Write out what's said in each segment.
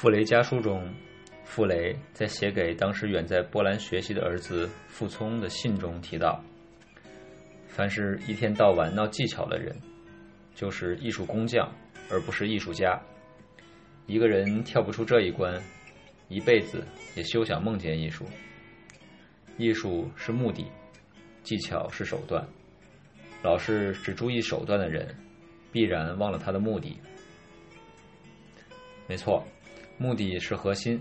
傅雷家书中，傅雷在写给当时远在波兰学习的儿子傅聪的信中提到：“凡是一天到晚闹技巧的人，就是艺术工匠，而不是艺术家。一个人跳不出这一关，一辈子也休想梦见艺术。艺术是目的，技巧是手段。老是只注意手段的人，必然忘了他的目的。没错。”目的是核心，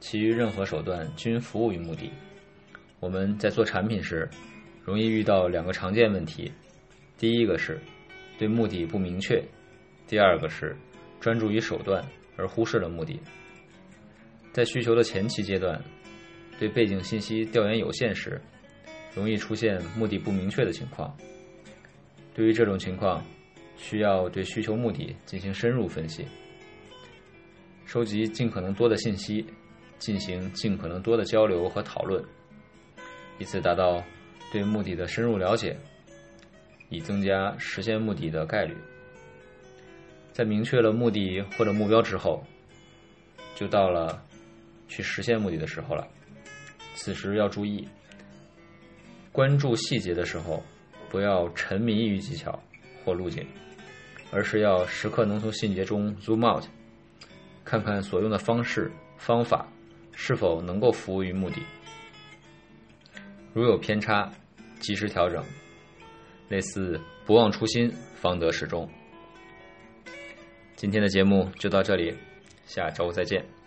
其余任何手段均服务于目的。我们在做产品时，容易遇到两个常见问题：第一个是对目的不明确；第二个是专注于手段而忽视了目的。在需求的前期阶段，对背景信息调研有限时，容易出现目的不明确的情况。对于这种情况，需要对需求目的进行深入分析。收集尽可能多的信息，进行尽可能多的交流和讨论，以此达到对目的的深入了解，以增加实现目的的概率。在明确了目的或者目标之后，就到了去实现目的的时候了。此时要注意，关注细节的时候，不要沉迷于技巧或路径，而是要时刻能从细节中 zoom out。看看所用的方式方法是否能够服务于目的，如有偏差，及时调整。类似不忘初心，方得始终。今天的节目就到这里，下周再见。